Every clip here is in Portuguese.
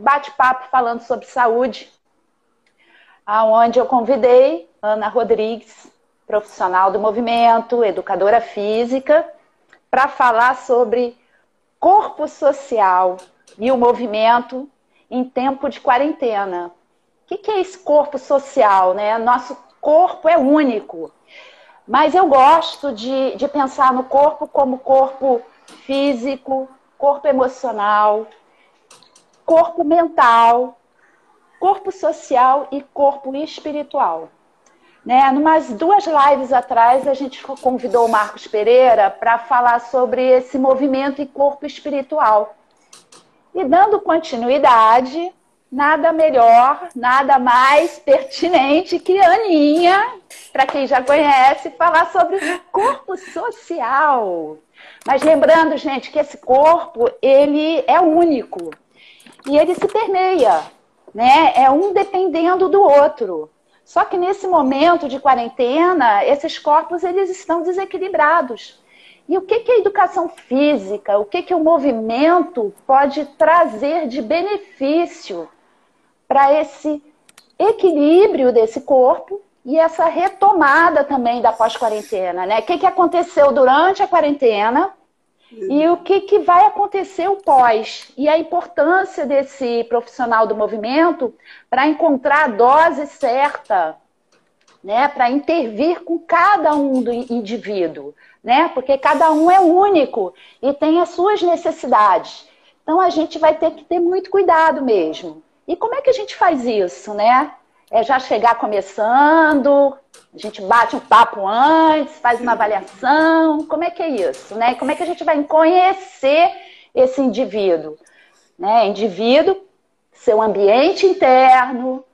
bate-papo falando sobre saúde, aonde eu convidei Ana Rodrigues, profissional do movimento, educadora física, para falar sobre corpo social e o movimento em tempo de quarentena. O que é esse corpo social? Né? Nosso corpo é único, mas eu gosto de, de pensar no corpo como corpo físico, corpo emocional, corpo mental, corpo social e corpo espiritual. Né? Numas duas lives atrás, a gente convidou o Marcos Pereira para falar sobre esse movimento e corpo espiritual. E dando continuidade, nada melhor, nada mais pertinente que a Aninha, para quem já conhece, falar sobre corpo social. Mas lembrando, gente, que esse corpo, ele é único. E ele se permeia, né? É um dependendo do outro. Só que nesse momento de quarentena, esses corpos eles estão desequilibrados. E o que, que a educação física, o que, que o movimento pode trazer de benefício para esse equilíbrio desse corpo e essa retomada também da pós-quarentena, né? O que, que aconteceu durante a quarentena e o que, que vai acontecer o pós? E a importância desse profissional do movimento para encontrar a dose certa, né? Para intervir com cada um do indivíduo, né? Porque cada um é único e tem as suas necessidades. Então a gente vai ter que ter muito cuidado mesmo. E como é que a gente faz isso, né? É já chegar começando, a gente bate um papo antes, faz uma avaliação, como é que é isso, né? Como é que a gente vai conhecer esse indivíduo, né? Indivíduo, seu ambiente interno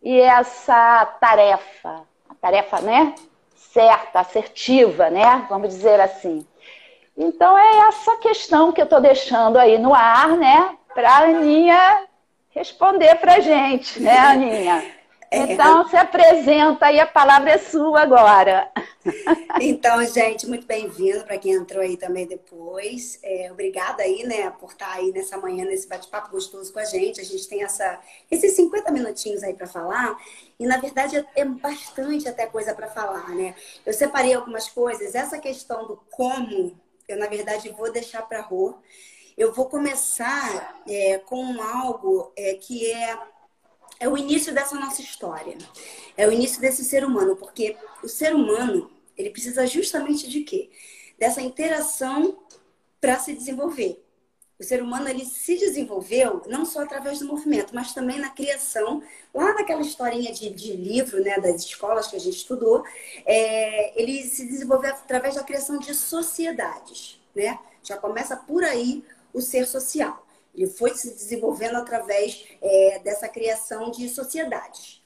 e essa tarefa, a tarefa, né? Certa, assertiva, né? Vamos dizer assim. Então é essa questão que eu estou deixando aí no ar, né? Para a Aninha responder para gente, né, Aninha? É. Então, se apresenta e a palavra é sua agora. Então, gente, muito bem-vindo para quem entrou aí também depois. É, obrigada aí, né, por estar aí nessa manhã, nesse bate-papo gostoso com a gente. A gente tem essa, esses 50 minutinhos aí para falar. E, na verdade, é bastante até coisa para falar, né? Eu separei algumas coisas. Essa questão do como, eu, na verdade, vou deixar para a rua. Eu vou começar é, com algo é, que é é o início dessa nossa história. É o início desse ser humano, porque o ser humano, ele precisa justamente de quê? Dessa interação para se desenvolver. O ser humano ele se desenvolveu não só através do movimento, mas também na criação. Lá naquela historinha de, de livro, né, das escolas que a gente estudou, é, ele se desenvolveu através da criação de sociedades, né? Já começa por aí o ser social. Ele foi se desenvolvendo através é, dessa criação de sociedades.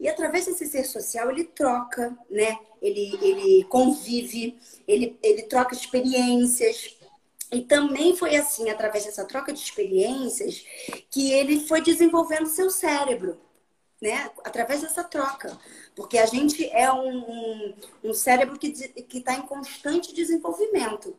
E através desse ser social, ele troca, né? Ele, ele convive, ele, ele troca experiências. E também foi assim, através dessa troca de experiências, que ele foi desenvolvendo seu cérebro, né? Através dessa troca. Porque a gente é um, um, um cérebro que está em constante desenvolvimento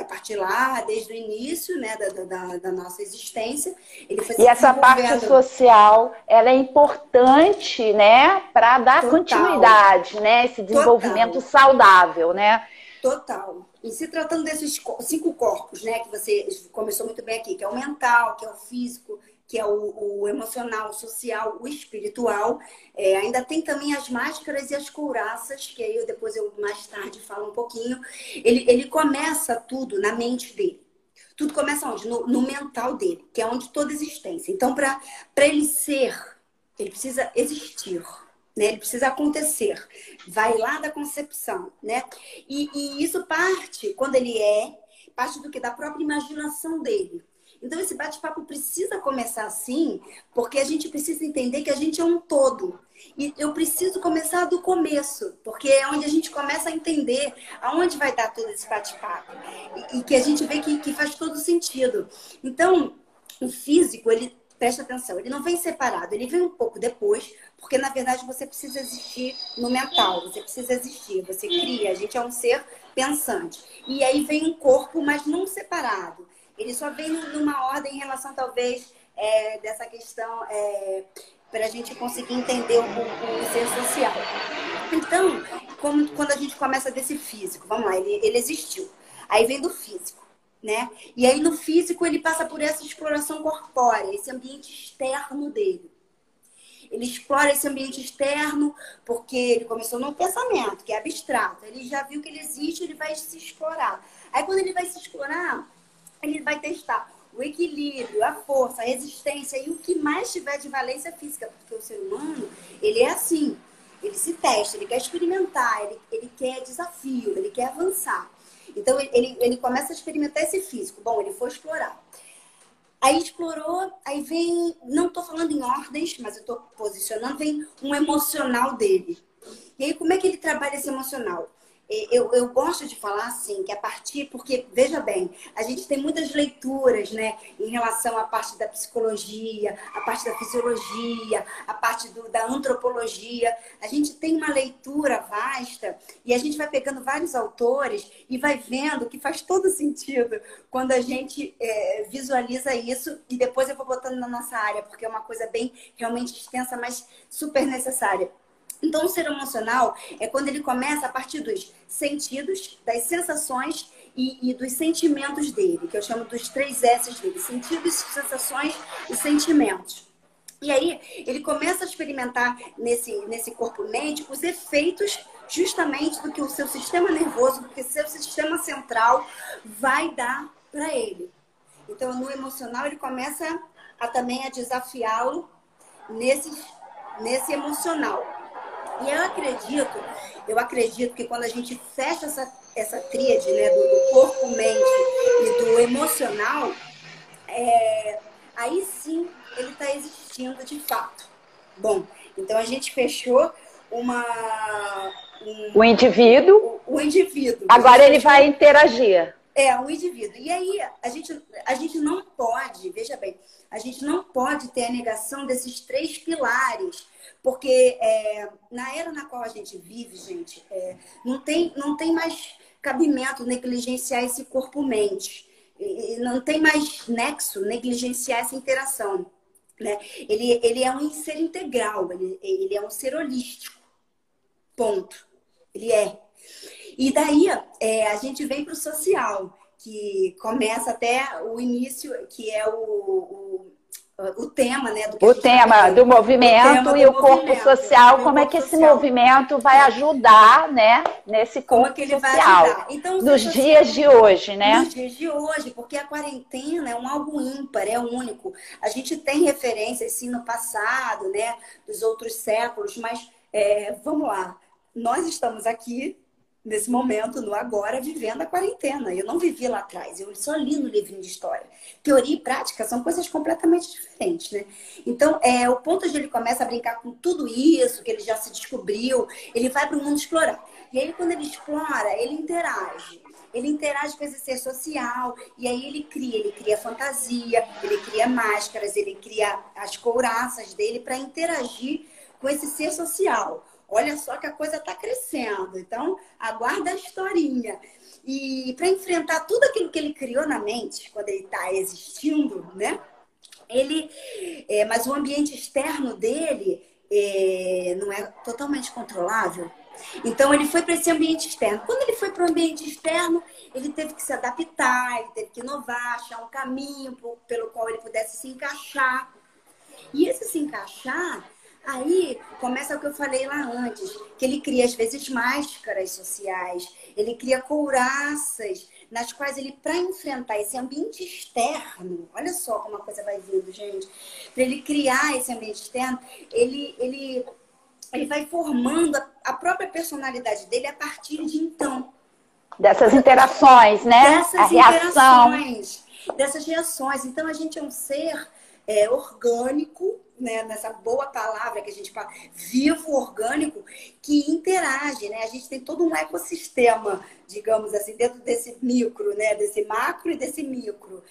a partir lá, desde o início né, da, da, da nossa existência. e essa parte social, ela é importante, né, para dar Total. continuidade, né, esse desenvolvimento Total. saudável, né? Total. E se tratando desses cinco corpos, né, que você começou muito bem aqui, que é o mental, que é o físico, que é o, o emocional, o social, o espiritual. É, ainda tem também as máscaras e as couraças, que aí eu, depois eu mais tarde falo um pouquinho. Ele, ele começa tudo na mente dele. Tudo começa onde? No, no mental dele, que é onde toda existência. Então, para ele ser, ele precisa existir. Né? Ele precisa acontecer. Vai lá da concepção, né? E, e isso parte, quando ele é, parte do que? Da própria imaginação dele. Então, esse bate-papo precisa começar assim, porque a gente precisa entender que a gente é um todo. E eu preciso começar do começo, porque é onde a gente começa a entender aonde vai dar todo esse bate-papo. E, e, que a gente vê que, que faz todo sentido. Então, o físico, ele presta atenção, ele não vem separado, ele vem um pouco depois, porque na verdade você precisa existir no mental, você precisa existir, você cria, a gente é um ser pensante. E aí vem um corpo, mas não separado. Ele só vem numa ordem em relação, talvez, é, dessa questão é, para a gente conseguir entender o, o, ser social. Então, como, quando a gente começa desse físico, vamos lá, ele, ele existiu. Aí vem do físico, né? E aí no físico ele passa por essa exploração corpórea, esse ambiente externo dele. Ele explora esse ambiente externo porque ele começou num pensamento que é abstrato. Ele já viu que ele existe, ele vai se explorar. Aí quando ele vai se explorar, ele vai testar o equilíbrio, a força, a resistência e o que mais tiver de valência física, porque o ser humano, ele é assim, ele se testa, ele quer experimentar, ele, ele quer desafio, ele quer avançar. Então, ele, ele começa a experimentar esse físico. Bom, ele foi explorar. Aí explorou, aí vem, não estou falando em ordens, mas eu estou posicionando, vem um emocional dele. E aí, como é que ele trabalha esse emocional? Eu, eu gosto de falar assim, que a partir, porque, veja bem, a gente tem muitas leituras, né, em relação à parte da psicologia, a parte da fisiologia, a parte do, da antropologia. A gente tem uma leitura vasta e a gente vai pegando vários autores e vai vendo que faz todo sentido quando a gente é, visualiza isso e depois eu vou botando na nossa área, porque é uma coisa bem realmente extensa, mas super necessária. Então, o ser emocional é quando ele começa a partir dos sentidos, das sensações e, e, dos sentimentos dele, que eu chamo dos três S's dele: sentidos, sensações e sentimentos. E aí, ele começa a experimentar nesse, nesse corpo-mente os efeitos justamente do que o seu sistema nervoso, do que o seu sistema central vai dar para ele. Então, no emocional, ele começa a também a desafiá-lo nesse, nesse emocional. E eu acredito, eu acredito que quando a gente fecha essa, essa tríade né, do, do corpo, mente e do emocional, é, aí sim ele está existindo de fato. Bom, então a gente fechou uma. Um, o indivíduo. O, o indivíduo. Agora ele fechou, vai interagir. É, um indivíduo. E aí a gente, a gente não pode, veja bem, a gente não pode ter a negação desses três pilares porque é, na era na qual a gente vive, gente, é, não, tem, não tem mais cabimento negligenciar esse corpo-mente. Não tem mais nexo negligenciar essa interação. Né? Ele, ele é um ser integral, ele, ele é um ser holístico. Ponto. Ele é. E daí é, a gente vem para o social, que começa até o início, que é o, o o tema, né? o tema do movimento tema e do o corpo social, como é que esse social. movimento vai ajudar, né? Nesse corpo como é social. Então, nos dias de hoje, né? Nos dias de hoje, porque a quarentena é um algo ímpar, é único. A gente tem referências, sim, no passado, né? Dos outros séculos, mas é, vamos lá. Nós estamos aqui nesse momento, no agora, vivendo a quarentena. Eu não vivi lá atrás, eu só li no livrinho de história. Teoria e prática são coisas completamente diferentes, né? Então, é, o ponto onde ele começa a brincar com tudo isso, que ele já se descobriu, ele vai para o mundo explorar. E aí, quando ele explora, ele interage. Ele interage com esse ser social, e aí ele cria, ele cria fantasia, ele cria máscaras, ele cria as couraças dele para interagir com esse ser social. Olha só que a coisa está crescendo. Então, aguarda a historinha. E para enfrentar tudo aquilo que ele criou na mente, quando ele está existindo, né? Ele, é, mas o ambiente externo dele é, não é totalmente controlável. Então ele foi para esse ambiente externo. Quando ele foi para o ambiente externo, ele teve que se adaptar, ele teve que inovar, achar um caminho pelo qual ele pudesse se encaixar. E esse se encaixar Aí começa o que eu falei lá antes, que ele cria às vezes máscaras sociais, ele cria couraças nas quais ele, para enfrentar esse ambiente externo, olha só como a coisa vai vindo, gente, para ele criar esse ambiente externo, ele, ele, ele vai formando a, a própria personalidade dele a partir de então. Dessas interações, né? Dessas a reação. Dessas reações. Então a gente é um ser é, orgânico né, nessa boa palavra que a gente fala, vivo, orgânico, que interage, né? A gente tem todo um ecossistema, digamos assim, dentro desse micro, né? Desse macro e desse micro.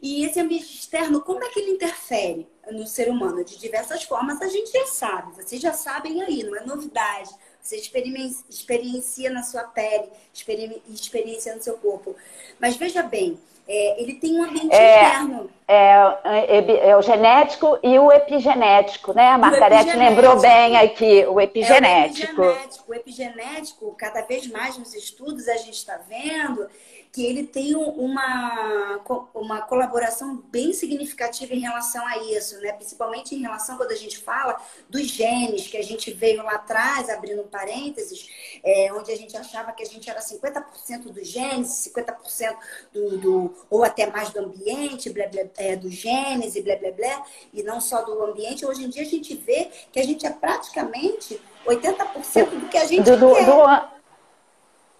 E esse ambiente externo, como é que ele interfere no ser humano? De diversas formas, a gente já sabe, vocês já sabem aí, não é novidade. Você experiencia na sua pele, experiencia no seu corpo. Mas veja bem, é, ele tem um ambiente é... interno é, é, é, o genético e o epigenético, né? A Margarete lembrou bem aqui, o epigenético. É o epigenético. O epigenético, cada vez mais nos estudos a gente está vendo que ele tem uma, uma colaboração bem significativa em relação a isso, né? Principalmente em relação quando a gente fala dos genes, que a gente veio lá atrás, abrindo um parênteses, é, onde a gente achava que a gente era 50% dos genes, 50% do, do, ou até mais do ambiente, blá, blá, é, dos genes e blá blá blá, e não só do ambiente. Hoje em dia a gente vê que a gente é praticamente 80% do que a gente do, quer. Do,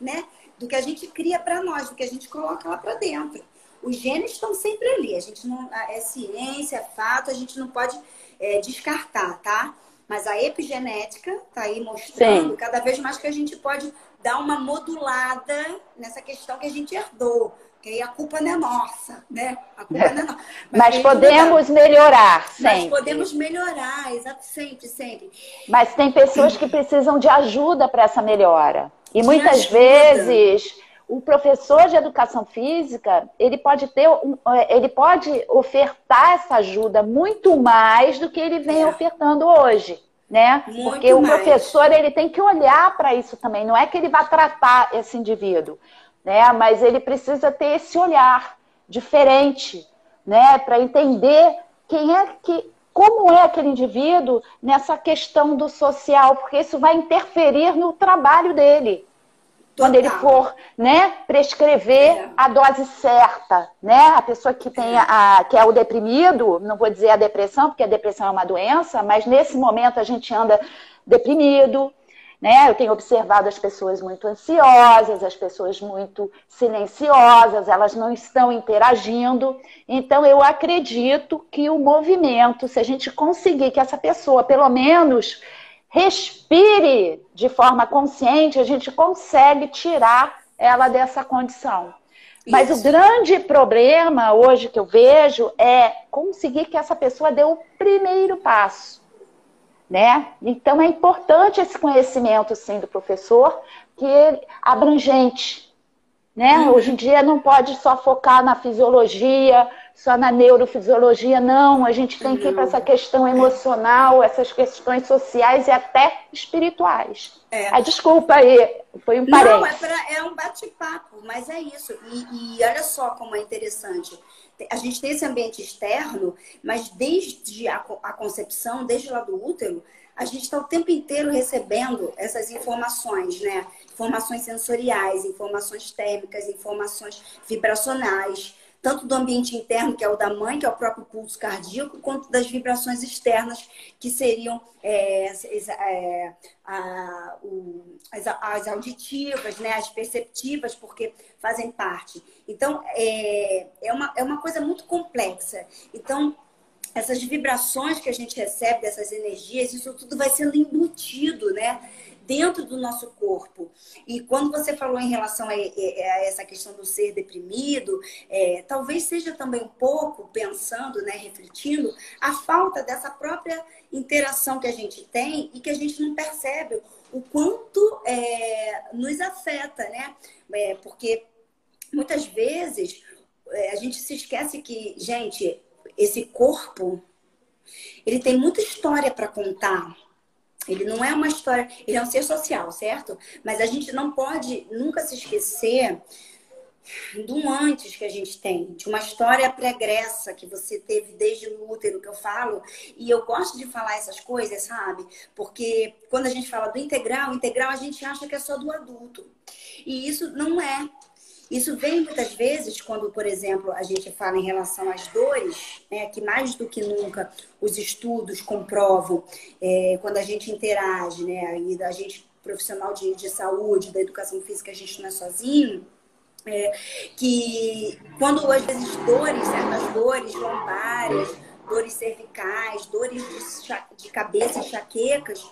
né? Do que a gente cria para nós, do que a gente coloca lá para dentro. Os genes estão sempre ali. A gente não é ciência, é fato, a gente não pode é, descartar, tá? Mas a epigenética está aí mostrando Sim. cada vez mais que a gente pode dar uma modulada nessa questão que a gente herdou. Que aí a culpa não é nossa, né? A culpa não é nossa. Mas, Mas podemos melhorar, sempre. Mas podemos melhorar, exato, sempre, sempre. Mas tem pessoas que precisam de ajuda para essa melhora. E muitas vezes o professor de educação física ele pode ter é, ele pode ofertar essa ajuda muito mais do que ele vem é. ofertando hoje né? Muito porque o professor ele tem que olhar para isso também. Não é que ele vai tratar esse indivíduo né? Mas ele precisa ter esse olhar diferente né? Para entender quem é que como é aquele indivíduo nessa questão do social, porque isso vai interferir no trabalho dele. Total. Quando ele for né, prescrever é. a dose certa, né? A pessoa que tem a, que é o deprimido, não vou dizer a depressão, porque a depressão é uma doença, mas nesse momento a gente anda deprimido, né? Eu tenho observado as pessoas muito ansiosas, as pessoas muito silenciosas, elas não estão interagindo. Então, eu acredito que o movimento, se a gente conseguir que essa pessoa, pelo menos, respire de forma consciente, a gente consegue tirar ela dessa condição. Mas o grande problema hoje que eu vejo é conseguir que essa pessoa dê o primeiro passo né? Então é importante esse conhecimento sim do professor, que é abrangente, né? Uhum. Hoje em dia não pode só focar na fisiologia, só na neurofisiologia, não. A gente tem que ir para essa questão emocional, essas questões sociais e até espirituais. É. Ah, desculpa aí, foi um parênteses. Não, é, pra, é um bate-papo, mas é isso. E, e olha só como é interessante a gente tem esse ambiente externo, mas desde a, a concepção, desde lá do útero, a gente está o tempo inteiro recebendo essas informações, né? Informações sensoriais, informações térmicas, informações vibracionais tanto do ambiente interno, que é o da mãe, que é o próprio pulso cardíaco, quanto das vibrações externas, que seriam é, é, a, o, as, as, auditivas, né, as perceptivas, porque fazem parte. Então, é, é, uma, é uma coisa muito complexa. Então, essas vibrações que a gente recebe, dessas energias, isso tudo vai sendo embutido, né? Dentro do nosso corpo. E quando você falou em relação a, a essa questão do ser deprimido, é, talvez seja também um pouco pensando, né, refletindo, a falta dessa própria interação que a gente tem e que a gente não percebe o quanto é, nos afeta, né? É, porque muitas vezes é, a gente se esquece que, gente, esse corpo ele tem muita história para contar. Ele não é uma história, ele é um ser social, certo? Mas a gente não pode nunca se esquecer do antes que a gente tem, de uma história pregressa que você teve desde o útero, que eu falo, e eu gosto de falar essas coisas, sabe? Porque quando a gente fala do integral, integral a gente acha que é só do adulto. E isso não é. Isso vem muitas vezes quando, por exemplo, a gente fala em relação às dores, né, que mais do que nunca os estudos comprovam é, quando a gente interage, né, e a gente profissional de, de saúde, da educação física, a gente não é sozinho, é, que quando às vezes dores, certas dores lombares, dores cervicais, dores de, de cabeça, enxaquecas,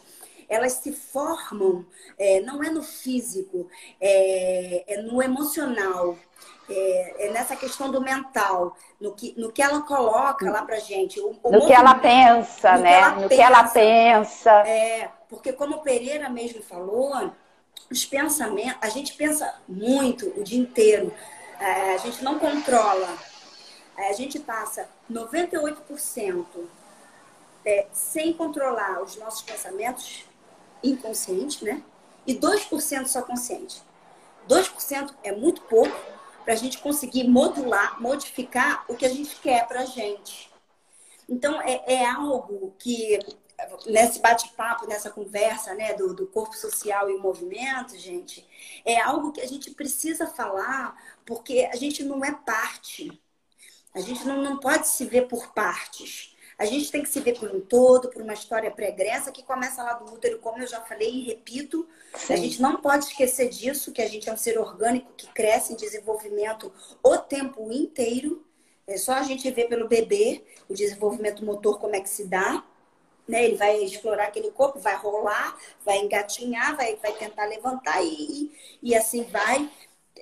elas se formam, é, não é no físico, é, é no emocional. É, é, nessa questão do mental, no que, no que ela coloca lá pra gente. O, o no que ela pensa, no né? Que no pensa, que ela pensa. É, porque como o Pereira mesmo falou, os pensamentos, a gente pensa muito o dia inteiro, é, a gente não controla a gente passa 98% é, sem controlar os nossos pensamentos inconscientes, né? E 2% só consciente. 2% é muito pouco para a gente conseguir modular, modificar o que a gente quer para a gente. Então, é, é algo que, nesse bate-papo, nessa conversa né, do, do corpo social e movimento, gente, é algo que a gente precisa falar, porque a gente não é parte. A gente não, não pode se ver por partes. A gente tem que se ver por um todo, por uma história pregressa que começa lá do útero, como eu já falei e repito. Sim. A gente não pode esquecer disso, que a gente é um ser orgânico que cresce em desenvolvimento o tempo inteiro. É só a gente ver pelo bebê o desenvolvimento motor, como é que se dá. Né? Ele vai explorar aquele corpo, vai rolar, vai engatinhar, vai, vai tentar levantar e, e assim vai.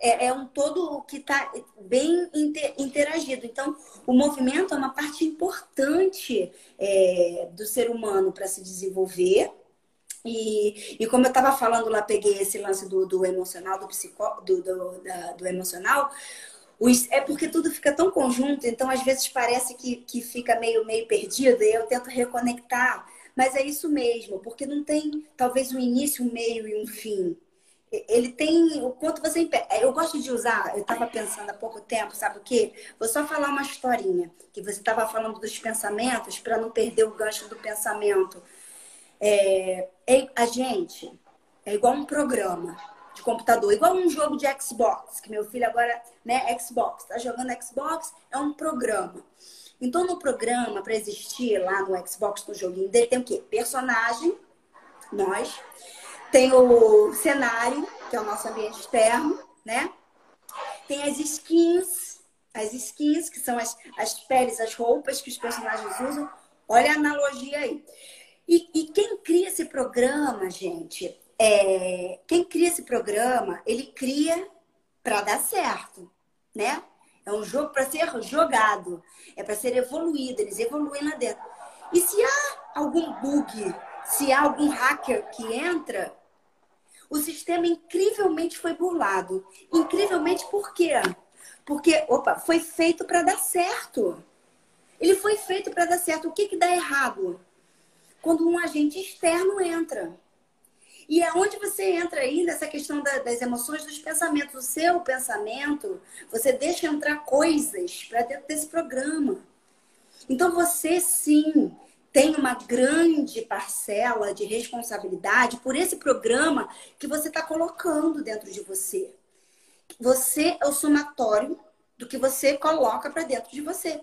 É, é um todo que está bem inter, interagido. Então, o movimento é uma parte importante é, do ser humano para se desenvolver. E, e como eu estava falando lá, peguei esse lance do, do emocional, do, psico, do, do, da, do emocional, é porque tudo fica tão conjunto, então às vezes parece que, que fica meio, meio perdido e eu tento reconectar. Mas é isso mesmo, porque não tem talvez um início, um meio e um fim. Ele tem o quanto você. É, eu gosto de usar, eu estava pensando há pouco tempo, sabe o quê? Vou só falar uma historinha, que você estava falando dos pensamentos, para não perder o gancho do pensamento. É, é, a gente é igual um programa de computador, igual um jogo de Xbox, que meu filho agora, né, Xbox, tá jogando Xbox, é um programa. Então, no programa, para existir lá no Xbox, no joguinho dele, tem o quê? Personagem, nós. Tem o cenário, que é o nosso ambiente externo, né? Tem as skins, as skins, que são as, as peles, as roupas que os personagens usam. Olha a analogia aí. E, e quem cria esse programa, gente, é, quem cria esse programa, ele cria para dar certo, né? É um jogo para ser jogado, é para ser evoluído, eles evoluem lá dentro. E se há algum bug, se há algum hacker que entra, o sistema incrivelmente foi burlado. Incrivelmente por quê? Porque, opa, foi feito para dar certo. Ele foi feito para dar certo. O que, que dá errado? Quando um agente externo entra. E é onde você entra aí nessa questão da, das emoções, dos pensamentos. O seu pensamento, você deixa entrar coisas para dentro desse programa. Então você sim tem uma grande parcela de responsabilidade por esse programa que você está colocando dentro de você. Você é o somatório do que você coloca para dentro de você.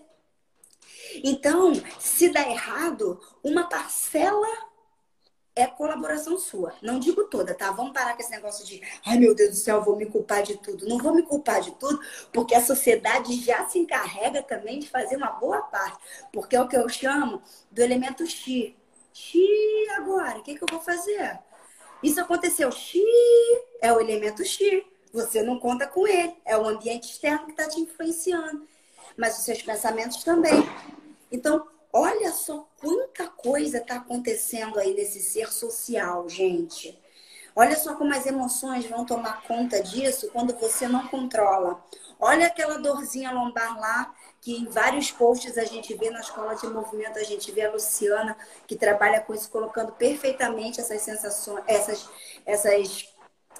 Então, se dá errado, uma parcela é colaboração sua. Não digo toda, tá? Vamos parar com esse negócio de, ai meu Deus do céu, vou me culpar de tudo. Não vou me culpar de tudo, porque a sociedade já se encarrega também de fazer uma boa parte. Porque é o que eu chamo do elemento X. X agora, o que, que eu vou fazer? Isso aconteceu. X é o elemento X. Você não conta com ele. É o ambiente externo que está te influenciando. Mas os seus pensamentos também. Então, Olha só quanta coisa está acontecendo aí nesse ser social, gente. Olha só como as emoções vão tomar conta disso quando você não controla. Olha aquela dorzinha lombar lá, que em vários posts a gente vê na escola de movimento, a gente vê a Luciana, que trabalha com isso, colocando perfeitamente essas sensações, essas, essas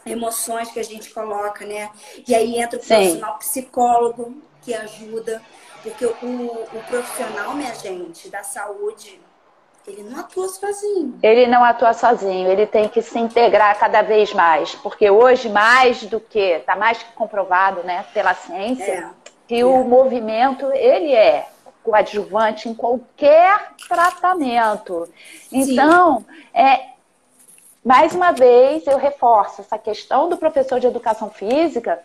emoções que a gente coloca, né? E aí entra o profissional psicólogo que ajuda. Porque o, o profissional, minha gente, da saúde, ele não atua sozinho. Ele não atua sozinho, ele tem que se integrar cada vez mais. Porque hoje, mais do que, está mais que comprovado né, pela ciência, é, que é. o movimento, ele é coadjuvante em qualquer tratamento. Então, é, mais uma vez, eu reforço essa questão do professor de educação física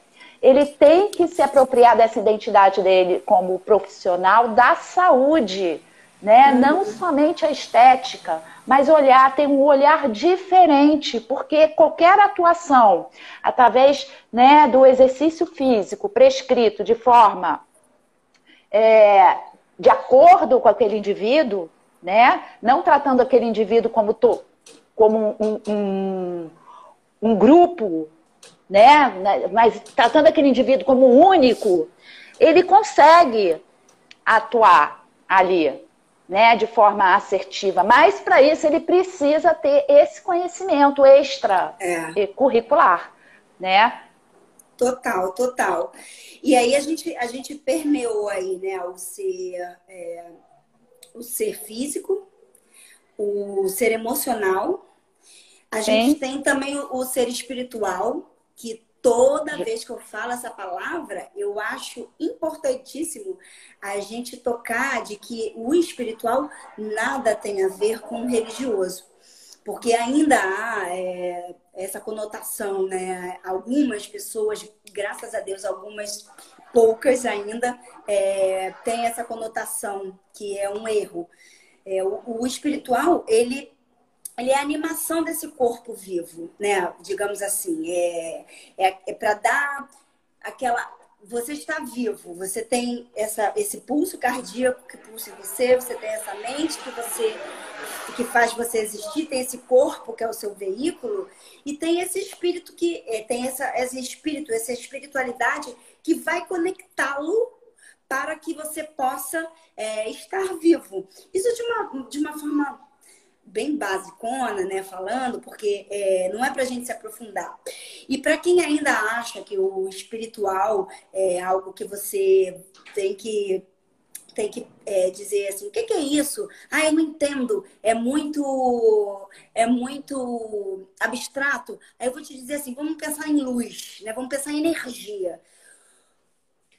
ele tem que se apropriar dessa identidade dele como profissional da saúde, né? Uhum. Não somente a estética, mas olhar, tem um olhar diferente, porque qualquer atuação através né, do exercício físico prescrito de forma é, de acordo com aquele indivíduo, né? Não tratando aquele indivíduo como, to, como um, um, um grupo né? Mas tratando aquele indivíduo como único, ele consegue atuar ali, né, de forma assertiva. Mas para isso ele precisa ter esse conhecimento extra é. curricular, né? Total, total. E aí a gente, a gente permeou aí, né, o ser, é, o ser físico, o ser emocional. A Sim. gente tem também o, o ser espiritual, que toda vez que eu falo essa palavra, eu acho importantíssimo a gente tocar de que o espiritual nada tem a ver com o religioso. Porque ainda há é, essa conotação, né? Algumas pessoas, graças a Deus, algumas poucas ainda, é, têm essa conotação que é um erro. É, o, o espiritual, ele ele é a animação desse corpo vivo, né? Digamos assim, é, é, é para dar aquela. Você está vivo, você tem essa, esse pulso cardíaco que pulsa em você, você tem essa mente que você que faz você existir, tem esse corpo que é o seu veículo e tem esse espírito que é, tem essa, esse espírito, essa espiritualidade que vai conectá-lo para que você possa é, estar vivo. Isso de uma, de uma forma bem basicona, né, falando, porque é, não é para a gente se aprofundar. E para quem ainda acha que o espiritual é algo que você tem que tem que é, dizer assim, o que, que, é isso? Ah, eu não entendo. É muito, é muito abstrato. Aí eu vou te dizer assim, vamos pensar em luz, né? Vamos pensar em energia.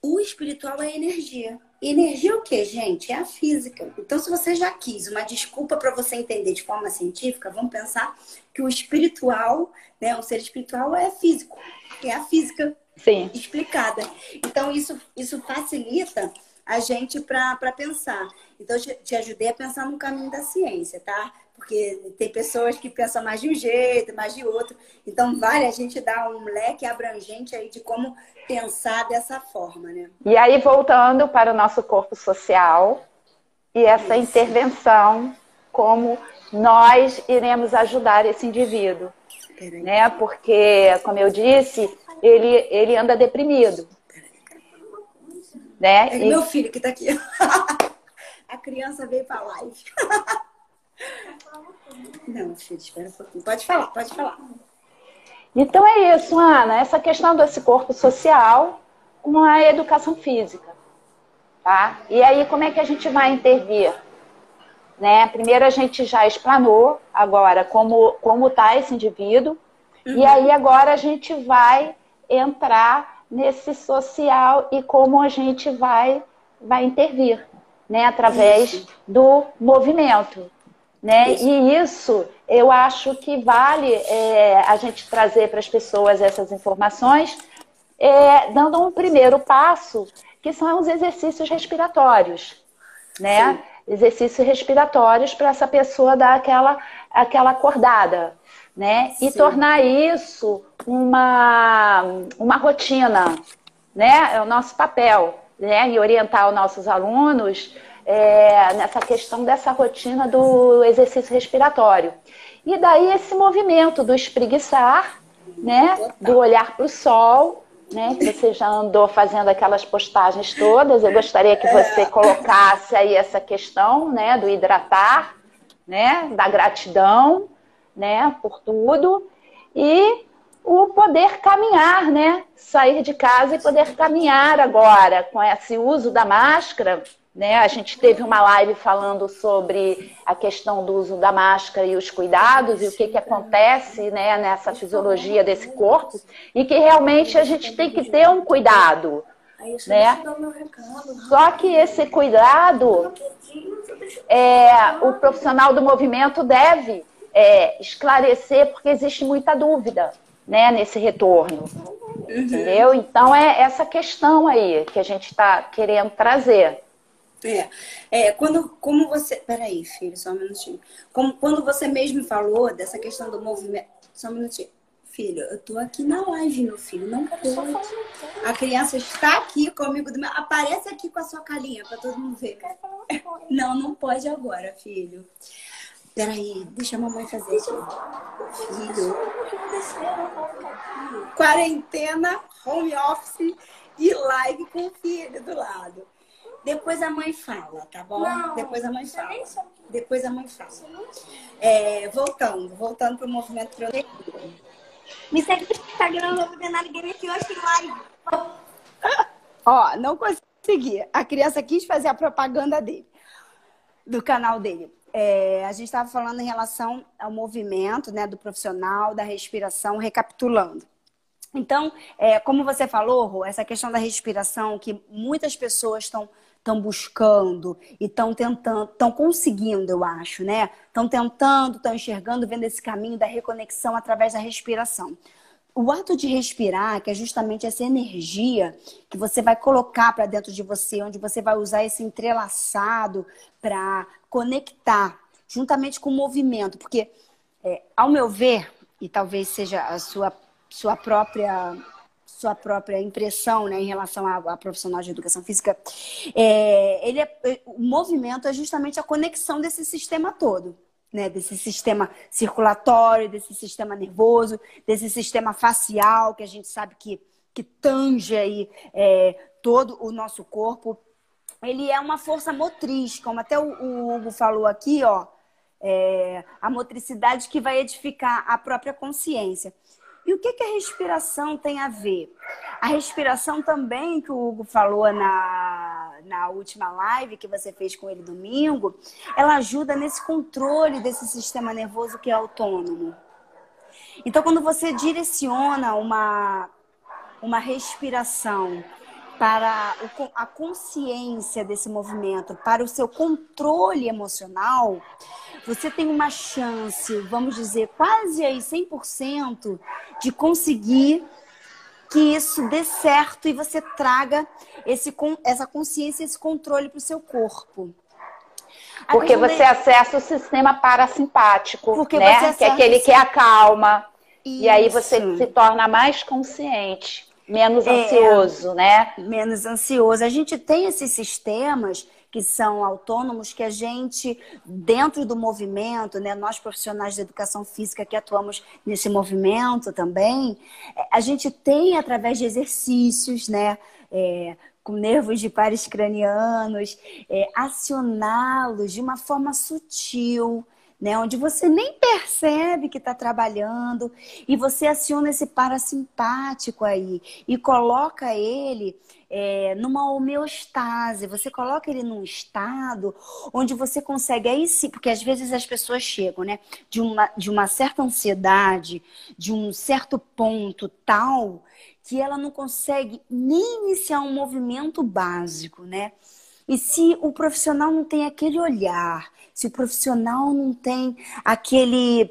O espiritual é energia. Energia é o que, gente? É a física. Então, se você já quis uma desculpa para você entender de forma científica, vamos pensar que o espiritual, né, o ser espiritual é físico. É a física Sim. explicada. Então, isso, isso facilita a gente para pensar. Então, eu te ajudei a pensar no caminho da ciência, tá? porque tem pessoas que pensam mais de um jeito, mais de outro. Então, vale a gente dar um leque abrangente aí de como pensar dessa forma, né? E aí, voltando para o nosso corpo social e essa Isso. intervenção, como nós iremos ajudar esse indivíduo, né? Porque, como eu disse, ele, ele anda deprimido. Né? É e... meu filho que está aqui. a criança veio para a live. Não, filho, espera um pouquinho. Pode falar, pode falar. Então é isso, Ana, essa questão desse corpo social com a educação física. Tá? E aí, como é que a gente vai intervir? Né? Primeiro a gente já explanou agora como como está esse indivíduo uhum. e aí agora a gente vai entrar nesse social e como a gente vai vai intervir, né? Através isso. do movimento. Né? Isso. E isso eu acho que vale é, a gente trazer para as pessoas essas informações, é, dando um primeiro passo, que são os exercícios respiratórios. Né? Sim. Exercícios respiratórios para essa pessoa dar aquela, aquela acordada. Né? E tornar isso uma, uma rotina. Né? É o nosso papel. Né? E orientar os nossos alunos é, nessa questão dessa rotina do exercício respiratório. E daí esse movimento do espreguiçar, né, do olhar para o sol, né, que você já andou fazendo aquelas postagens todas. Eu gostaria que você é. colocasse aí essa questão, né, do hidratar, né, da gratidão, né, por tudo e o poder caminhar, né, sair de casa e poder caminhar agora com esse uso da máscara né? A gente teve uma live falando sobre a questão do uso da máscara e os cuidados e o que, que acontece né, nessa fisiologia desse corpo e que realmente a gente tem que ter um cuidado. Né? Só que esse cuidado é, o profissional do movimento deve é, esclarecer porque existe muita dúvida né, nesse retorno. Uhum. Entendeu? Então é essa questão aí que a gente está querendo trazer. É, é quando, como você. Peraí, filho, só um minutinho. Como, quando você mesmo falou dessa questão do movimento. Só um minutinho. Filho, eu tô aqui na live, meu filho. Não quero só fazer A criança está aqui comigo. Aparece aqui com a sua carinha para todo mundo ver. Não, não pode agora, filho. Peraí, deixa a mamãe fazer aqui. Filho. Quarentena, home office e live com o filho do lado. Depois a mãe fala, tá bom? Não, Depois a mãe fala. Depois a mãe fala. É, voltando, voltando para o movimento. Me segue no Instagram, ver nada ninguém aqui hoje live. Ó, não consegui. A criança quis fazer a propaganda dele, do canal dele. É, a gente estava falando em relação ao movimento né, do profissional, da respiração, recapitulando. Então, é, como você falou, essa questão da respiração que muitas pessoas estão estão buscando e estão tentando, estão conseguindo, eu acho, né? Estão tentando, estão enxergando, vendo esse caminho da reconexão através da respiração. O ato de respirar, que é justamente essa energia que você vai colocar para dentro de você, onde você vai usar esse entrelaçado para conectar, juntamente com o movimento, porque, é, ao meu ver, e talvez seja a sua, sua própria sua própria impressão né, em relação a, profissional de educação física, é, ele é, o movimento é justamente a conexão desse sistema todo. Né, desse sistema circulatório, desse sistema nervoso, desse sistema facial, que a gente sabe que, que tange aí é, todo o nosso corpo. Ele é uma força motriz, como até o, o Hugo falou aqui, ó, é, a motricidade que vai edificar a própria consciência. E o que, que a respiração tem a ver? A respiração também, que o Hugo falou na, na última live que você fez com ele domingo, ela ajuda nesse controle desse sistema nervoso que é autônomo. Então, quando você direciona uma, uma respiração para a consciência desse movimento, para o seu controle emocional, você tem uma chance, vamos dizer, quase aí 100% de conseguir que isso dê certo e você traga esse, essa consciência, esse controle para o seu corpo. Porque você de... acessa o sistema parasimpático, Porque né? que é aquele que acalma. Isso. E aí você se torna mais consciente, menos é, ansioso, né? Menos ansioso. A gente tem esses sistemas que são autônomos, que a gente, dentro do movimento, né, nós profissionais de educação física que atuamos nesse movimento também, a gente tem, através de exercícios, né, é, com nervos de pares cranianos, é, acioná-los de uma forma sutil, né? Onde você nem percebe que está trabalhando e você aciona esse parasimpático aí e coloca ele é, numa homeostase. Você coloca ele num estado onde você consegue aí sim, porque às vezes as pessoas chegam, né? De uma, de uma certa ansiedade, de um certo ponto tal que ela não consegue nem iniciar um movimento básico, né? E se o profissional não tem aquele olhar, se o profissional não tem aquele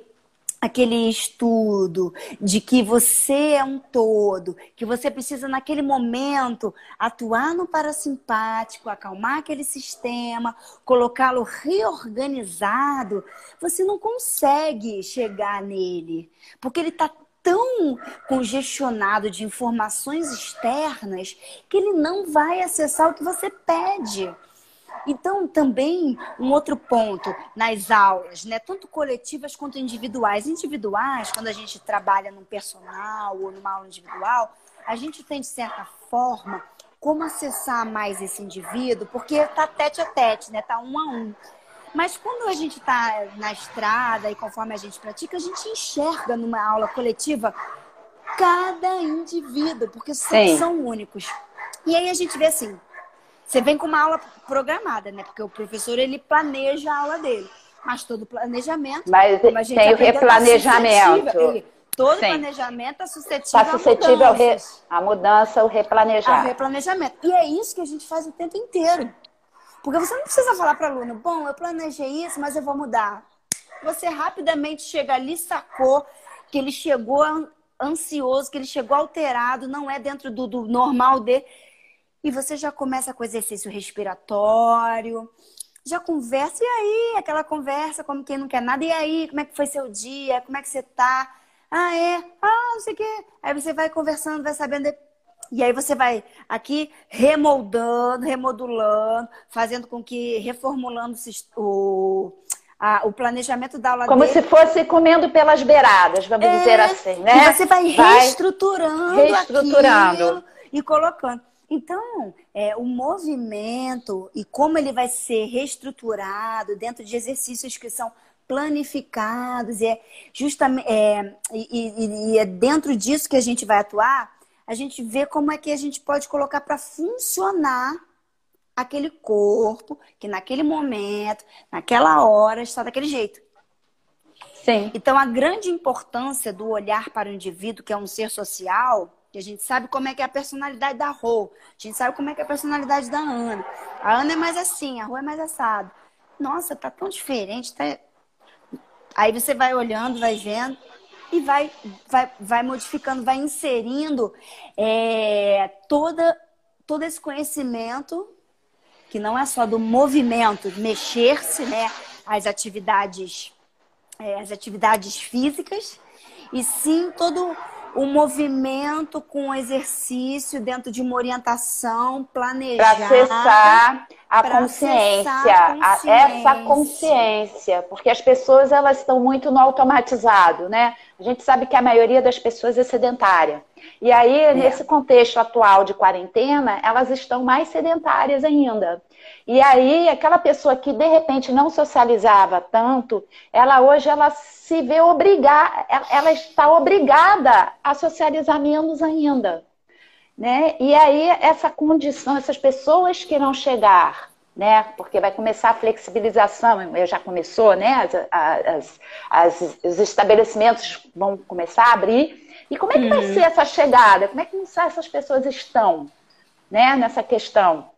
aquele estudo de que você é um todo, que você precisa naquele momento atuar no parasimpático, acalmar aquele sistema, colocá-lo reorganizado, você não consegue chegar nele, porque ele está tão congestionado de informações externas que ele não vai acessar o que você pede. Então, também um outro ponto nas aulas, né? Tanto coletivas quanto individuais. Individuais, quando a gente trabalha num personal ou numa aula individual, a gente tem, de certa forma, como acessar mais esse indivíduo, porque tá tete a tete, né? Tá um a um. Mas quando a gente está na estrada e conforme a gente pratica, a gente enxerga numa aula coletiva cada indivíduo, porque são, são únicos. E aí a gente vê assim, você vem com uma aula programada, né? Porque o professor ele planeja a aula dele. Mas todo planejamento. Mas tem o replanejamento. Ele, todo Sim. planejamento é suscetível, tá suscetível ao re, a mudança, o replanejamento. Ao replanejamento. E é isso que a gente faz o tempo inteiro. Porque você não precisa falar para o aluno, bom, eu planejei isso, mas eu vou mudar. Você rapidamente chega ali, sacou que ele chegou ansioso, que ele chegou alterado, não é dentro do, do normal dele. E você já começa com exercício respiratório, já conversa, e aí? Aquela conversa como quem não quer nada, e aí? Como é que foi seu dia? Como é que você tá? Ah, é? Ah, não sei o quê. Aí você vai conversando, vai sabendo e aí você vai aqui remoldando, remodulando, fazendo com que, reformulando o, a, o planejamento da aula Como dele. se fosse comendo pelas beiradas, vamos é, dizer assim, né? E você vai, vai reestruturando, reestruturando. e colocando. Então, é, o movimento e como ele vai ser reestruturado dentro de exercícios que são planificados, e é justamente é, e, e, é dentro disso que a gente vai atuar, a gente vê como é que a gente pode colocar para funcionar aquele corpo que naquele momento, naquela hora está daquele jeito. Sim. Então a grande importância do olhar para o indivíduo, que é um ser social, que a gente sabe como é que é a personalidade da Rô, a gente sabe como é que é a personalidade da Ana. A Ana é mais assim, a Rô é mais assado. Nossa, tá tão diferente, tá... Aí você vai olhando, vai vendo e vai, vai, vai modificando, vai inserindo é, toda, todo esse conhecimento, que não é só do movimento, mexer-se, né? As atividades, é, as atividades físicas, e sim todo o movimento com o exercício dentro de uma orientação planejada. Para acessar a consciência, acessar a consciência. A, essa consciência, porque as pessoas elas estão muito no automatizado, né? A gente sabe que a maioria das pessoas é sedentária. E aí, é. nesse contexto atual de quarentena, elas estão mais sedentárias ainda. E aí, aquela pessoa que de repente não socializava tanto, ela hoje ela se vê obrigada, ela está obrigada a socializar menos ainda. Né? E aí, essa condição, essas pessoas que não chegar, né? Porque vai começar a flexibilização, já começou, né? As, as, as, os estabelecimentos vão começar a abrir. E como é que vai uhum. ser essa chegada? Como é que essas pessoas estão, né? Nessa questão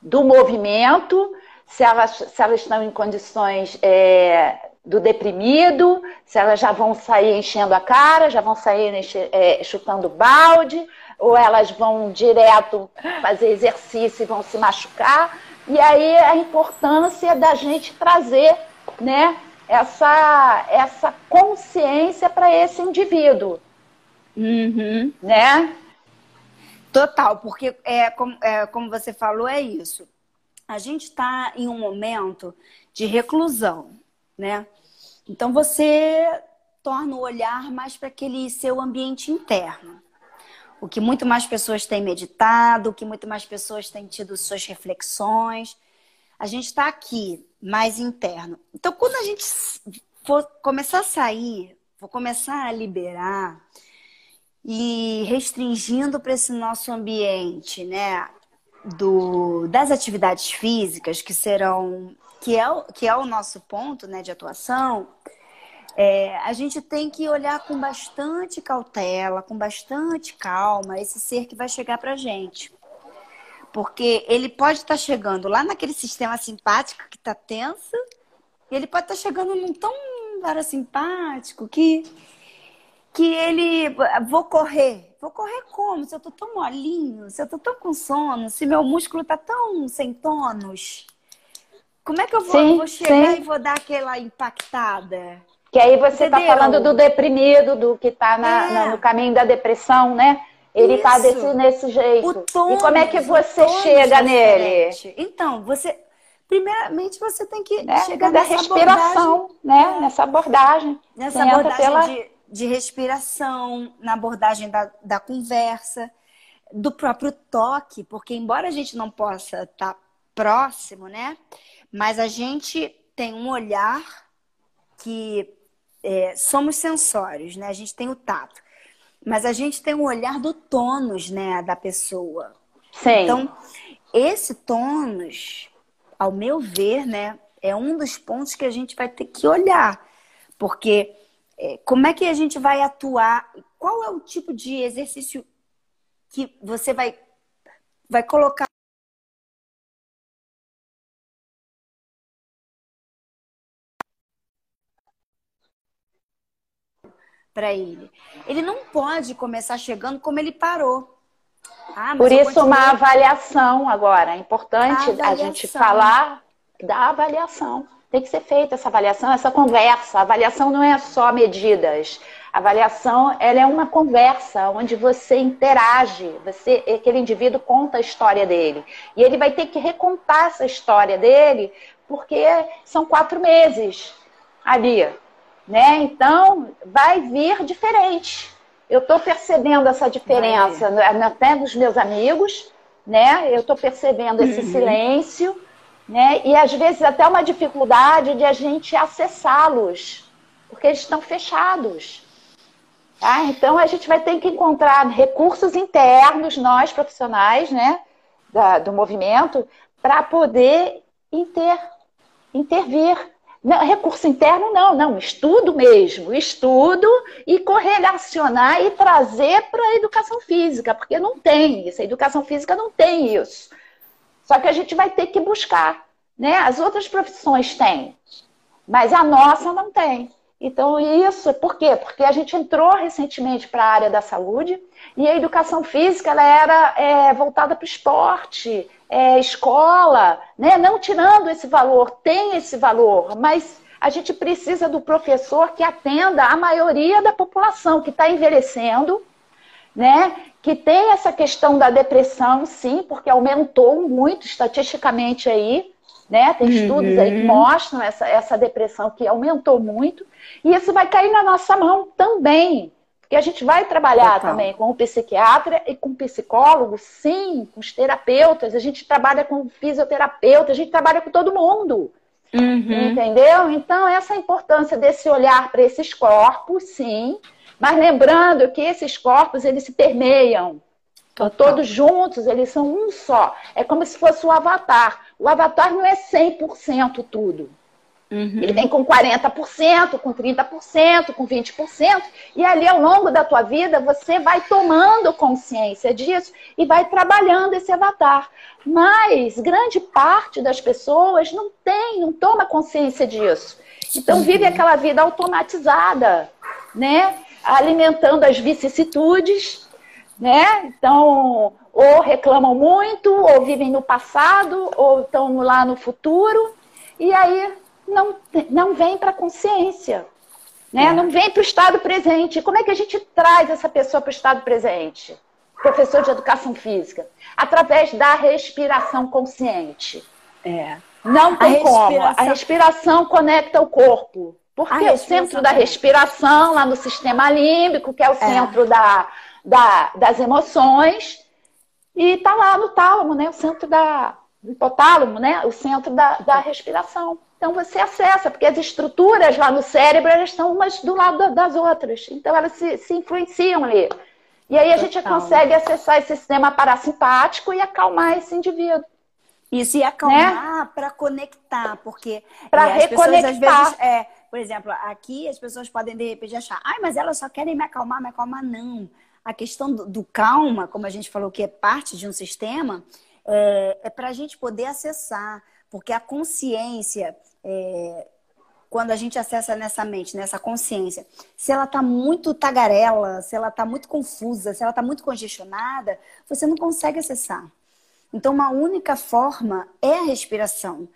do movimento, se elas, se elas estão em condições é, do deprimido, se elas já vão sair enchendo a cara, já vão sair é, chutando balde, ou elas vão direto fazer exercício e vão se machucar. E aí a importância da gente trazer né, essa, essa consciência para esse indivíduo. Uhum. Né? Total, porque é como, é como você falou, é isso. A gente está em um momento de reclusão, né? Então você torna o olhar mais para aquele seu ambiente interno. O que muito mais pessoas têm meditado, o que muito mais pessoas têm tido suas reflexões. A gente está aqui, mais interno. Então, quando a gente for começar a sair, vou começar a liberar, e restringindo para esse nosso ambiente, né, do, das atividades físicas que serão que é, o, que é o nosso ponto né, de atuação, é, a gente tem que olhar com bastante cautela, com bastante calma esse ser que vai chegar para gente. Porque ele pode estar tá chegando lá naquele sistema simpático que está tenso, e ele pode estar tá chegando num tão parasimpático que que ele. Vou correr. Vou correr como? Se eu tô tão molinho, se eu tô tão com sono, se meu músculo tá tão sem tônus. Como é que eu vou, sim, vou chegar sim. e vou dar aquela impactada? Que aí você está falando do deprimido, do que está é. no caminho da depressão, né? Ele está desse, nesse jeito. Tônus, e como é que você chega nele? Então, você. Primeiramente, você tem que é, chegar nessa respiração, abordagem. né? É. Nessa abordagem. Nessa abordagem pela... de de respiração, na abordagem da, da conversa, do próprio toque, porque embora a gente não possa estar tá próximo, né? Mas a gente tem um olhar que é, somos sensórios, né? A gente tem o tato. Mas a gente tem um olhar do tônus, né, da pessoa. Sim. Então, esse tônus, ao meu ver, né, é um dos pontos que a gente vai ter que olhar. Porque como é que a gente vai atuar? Qual é o tipo de exercício que você vai, vai colocar? Para ele. Ele não pode começar chegando como ele parou. Ah, Por isso, continuo... uma avaliação agora. É importante a, a gente falar da avaliação tem que ser feita essa avaliação, essa conversa. A avaliação não é só medidas. A avaliação ela é uma conversa onde você interage, você, aquele indivíduo conta a história dele. E ele vai ter que recontar essa história dele, porque são quatro meses ali. Né? Então, vai vir diferente. Eu estou percebendo essa diferença até dos meus amigos, né? Eu estou percebendo esse uhum. silêncio, né? E às vezes até uma dificuldade de a gente acessá-los, porque eles estão fechados. Tá? Então a gente vai ter que encontrar recursos internos, nós profissionais, né, da, do movimento, para poder inter, intervir não, recurso interno não, não, estudo mesmo, estudo e correlacionar e trazer para a educação física, porque não tem isso, a educação física não tem isso. Só que a gente vai ter que buscar, né? As outras profissões têm, mas a nossa não tem. Então, isso, por quê? Porque a gente entrou recentemente para a área da saúde e a educação física ela era é, voltada para o esporte, é, escola, né? não tirando esse valor, tem esse valor, mas a gente precisa do professor que atenda a maioria da população que está envelhecendo, né? que tem essa questão da depressão, sim, porque aumentou muito estatisticamente aí, né? Tem estudos aí que uhum. mostram essa, essa depressão que aumentou muito, e isso vai cair na nossa mão também. E a gente vai trabalhar Total. também com o psiquiatra e com o psicólogo, sim, com os terapeutas, a gente trabalha com o fisioterapeuta, a gente trabalha com todo mundo. Uhum. Entendeu? Então, essa é a importância desse olhar para esses corpos, sim, mas lembrando que esses corpos, eles se permeiam. Total. Todos juntos, eles são um só. É como se fosse o avatar. O avatar não é 100% tudo. Uhum. Ele vem com 40%, com 30%, com 20%, e ali ao longo da tua vida você vai tomando consciência disso e vai trabalhando esse avatar. Mas grande parte das pessoas não tem, não toma consciência disso. Então uhum. vive aquela vida automatizada, né? Alimentando as vicissitudes, né? Então, ou reclamam muito, ou vivem no passado, ou estão lá no futuro. E aí não, não vem para a consciência. Né? É. Não vem para o estado presente. Como é que a gente traz essa pessoa para o estado presente? Professor de educação física. Através da respiração consciente. É. Não tem a como. Respiração... A respiração conecta o corpo. Porque o centro da respiração, lá no sistema límbico, que é o é. centro da, da, das emoções, e está lá no tálamo, né? O centro da, do hipotálamo, né? O centro da, da respiração. Então você acessa, porque as estruturas lá no cérebro elas estão umas do lado das outras. Então elas se, se influenciam ali. E aí a Total. gente consegue acessar esse sistema parasimpático e acalmar esse indivíduo. Isso, e acalmar né? para conectar, porque para é, reconectar. Pessoas, às vezes, é, por exemplo, aqui as pessoas podem de repente achar, ai, mas elas só querem me acalmar, me acalmar. Não. A questão do, do calma, como a gente falou que é parte de um sistema, é, é para a gente poder acessar, porque a consciência é, quando a gente acessa nessa mente, nessa consciência, se ela está muito tagarela, se ela está muito confusa, se ela está muito congestionada, você não consegue acessar. Então, uma única forma é a respiração.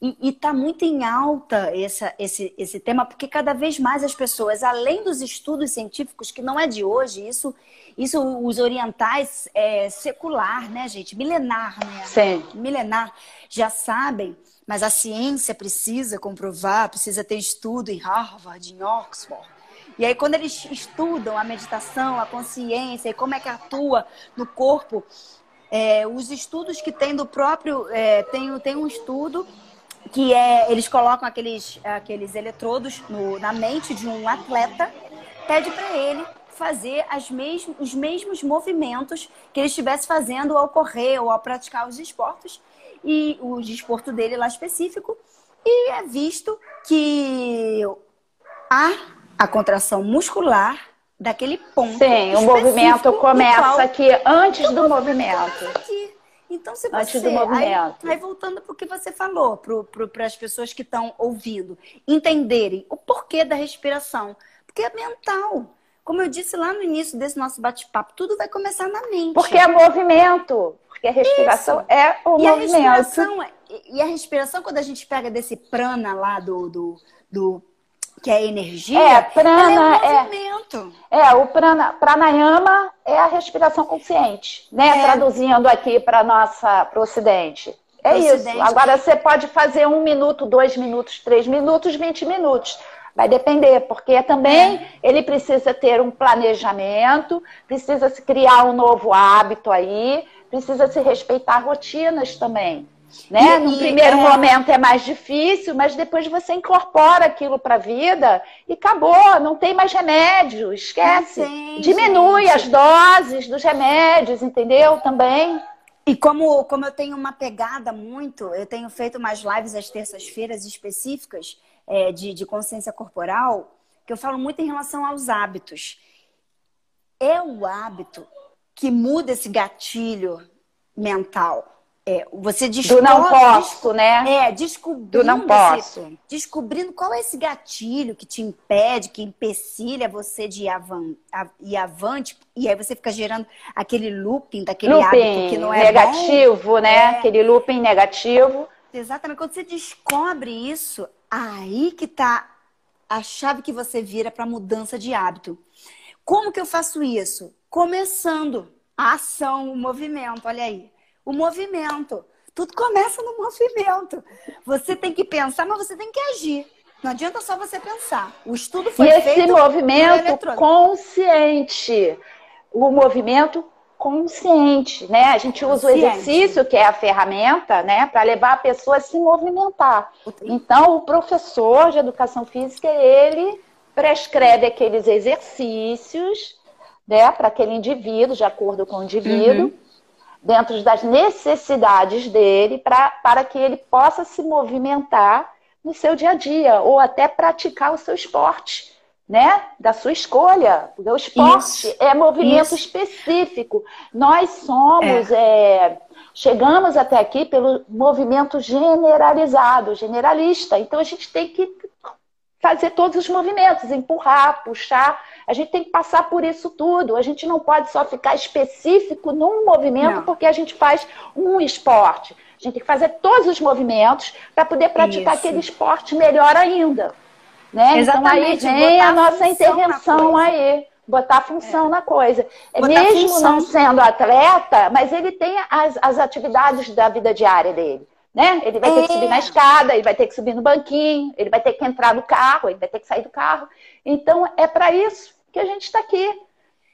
E está muito em alta essa, esse, esse tema, porque cada vez mais as pessoas, além dos estudos científicos, que não é de hoje, isso, isso os orientais é secular, né, gente? Milenar, né? Sim. Milenar, já sabem mas a ciência precisa comprovar, precisa ter estudo em Harvard, em Oxford. E aí, quando eles estudam a meditação, a consciência e como é que atua no corpo, é, os estudos que tem do próprio. É, tem, tem um estudo que é. Eles colocam aqueles, aqueles eletrodos no, na mente de um atleta, pede para ele fazer as mes os mesmos movimentos que ele estivesse fazendo ao correr ou ao praticar os esportes e o desporto dele lá específico, e é visto que há a contração muscular daquele ponto. Sim, o movimento começa aqui antes do movimento. Aqui. Então, se você. Aí, aí voltando para o que você falou, para as pessoas que estão ouvindo, entenderem o porquê da respiração. Porque é mental. Como eu disse lá no início desse nosso bate-papo, tudo vai começar na mente. Porque é movimento. Porque a respiração Isso. é o e movimento. A respiração, é, e a respiração, quando a gente pega desse prana lá do, do, do que é energia, é, prana, é movimento. É, é, o prana, pranayama é a respiração consciente, né? É. Traduzindo aqui para nossa para o ocidente. É isso. Agora você pode fazer um minuto, dois minutos, três minutos, vinte minutos. Vai depender, porque também é. ele precisa ter um planejamento, precisa se criar um novo hábito aí, precisa se respeitar rotinas também. Né? E, no primeiro é... momento é mais difícil, mas depois você incorpora aquilo para a vida e acabou, não tem mais remédio, esquece. Diminui gente. as doses dos remédios, entendeu? Também. E como, como eu tenho uma pegada muito, eu tenho feito umas lives às terças-feiras específicas é, de, de consciência corporal, que eu falo muito em relação aos hábitos. É o hábito que muda esse gatilho mental. É, você descobre, do não posso, né? É, descobrindo. Do não posso. Esse, descobrindo qual é esse gatilho que te impede, que empecilha você de ir, avan, ir avante, e aí você fica gerando aquele looping daquele looping hábito que não é negativo, bom. né? É. Aquele looping negativo. Exatamente. Quando você descobre isso, aí que tá a chave que você vira para mudança de hábito. Como que eu faço isso? Começando a ação, o movimento, olha aí o movimento. Tudo começa no movimento. Você tem que pensar, mas você tem que agir. Não adianta só você pensar. O estudo foi e feito. esse movimento consciente. O movimento consciente, né? A gente usa consciente. o exercício, que é a ferramenta, né, para levar a pessoa a se movimentar. Então, o professor de educação física, ele prescreve aqueles exercícios, né, para aquele indivíduo, de acordo com o indivíduo. Uhum dentro das necessidades dele pra, para que ele possa se movimentar no seu dia a dia ou até praticar o seu esporte, né? Da sua escolha. O esporte Isso. é movimento Isso. específico. Nós somos, é. É, chegamos até aqui pelo movimento generalizado, generalista. Então a gente tem que fazer todos os movimentos, empurrar, puxar. A gente tem que passar por isso tudo. A gente não pode só ficar específico num movimento não. porque a gente faz um esporte. A gente tem que fazer todos os movimentos para poder praticar isso. aquele esporte melhor ainda. Né? Exatamente. Então aí vem a nossa intervenção aí. Botar função é. na coisa. Botar Mesmo função. não sendo atleta, mas ele tem as, as atividades da vida diária dele né? Ele vai ter que subir na é. escada, ele vai ter que subir no banquinho, ele vai ter que entrar no carro, ele vai ter que sair do carro. Então, é para isso que a gente está aqui.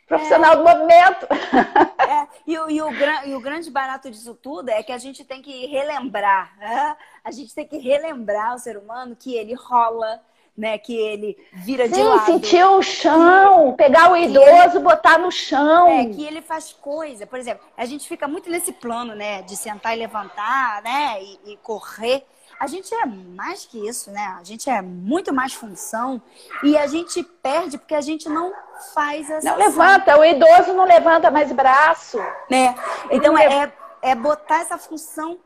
Profissional é. do movimento. É. E, o, e, o, e o grande barato disso tudo é que a gente tem que relembrar. Né? A gente tem que relembrar o ser humano que ele rola, né? Que ele vira Sim, de lado. sentir o chão, que, pegar o idoso, ele, botar no chão. É, que ele faz coisa. Por exemplo, a gente fica muito nesse plano, né? De sentar e levantar, né? E, e correr. A gente é mais que isso, né? A gente é muito mais função e a gente perde porque a gente não faz essa. Não levanta, o idoso não levanta mais braço. Né? Então é, é botar essa função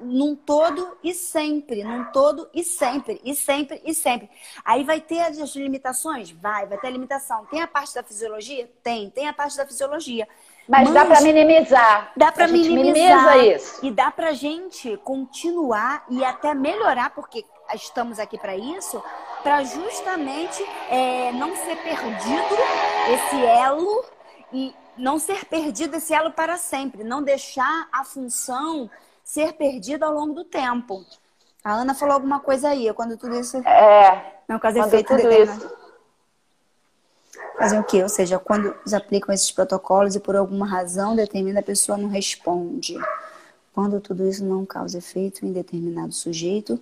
num todo e sempre, num todo e sempre, e sempre, e sempre. Aí vai ter as limitações? Vai, vai ter limitação. Tem a parte da fisiologia? Tem, tem a parte da fisiologia. Mas, Mas dá para minimizar. Dá para minimizar. Minimiza isso. E dá para gente continuar e até melhorar, porque estamos aqui para isso, para justamente é, não ser perdido esse elo e não ser perdido esse elo para sempre, não deixar a função ser perdido ao longo do tempo. A Ana falou alguma coisa aí, quando tudo isso. É. Não, caso tudo isso. Fazem o quê? Ou seja, quando eles aplicam esses protocolos e por alguma razão determinada pessoa não responde. Quando tudo isso não causa efeito em determinado sujeito,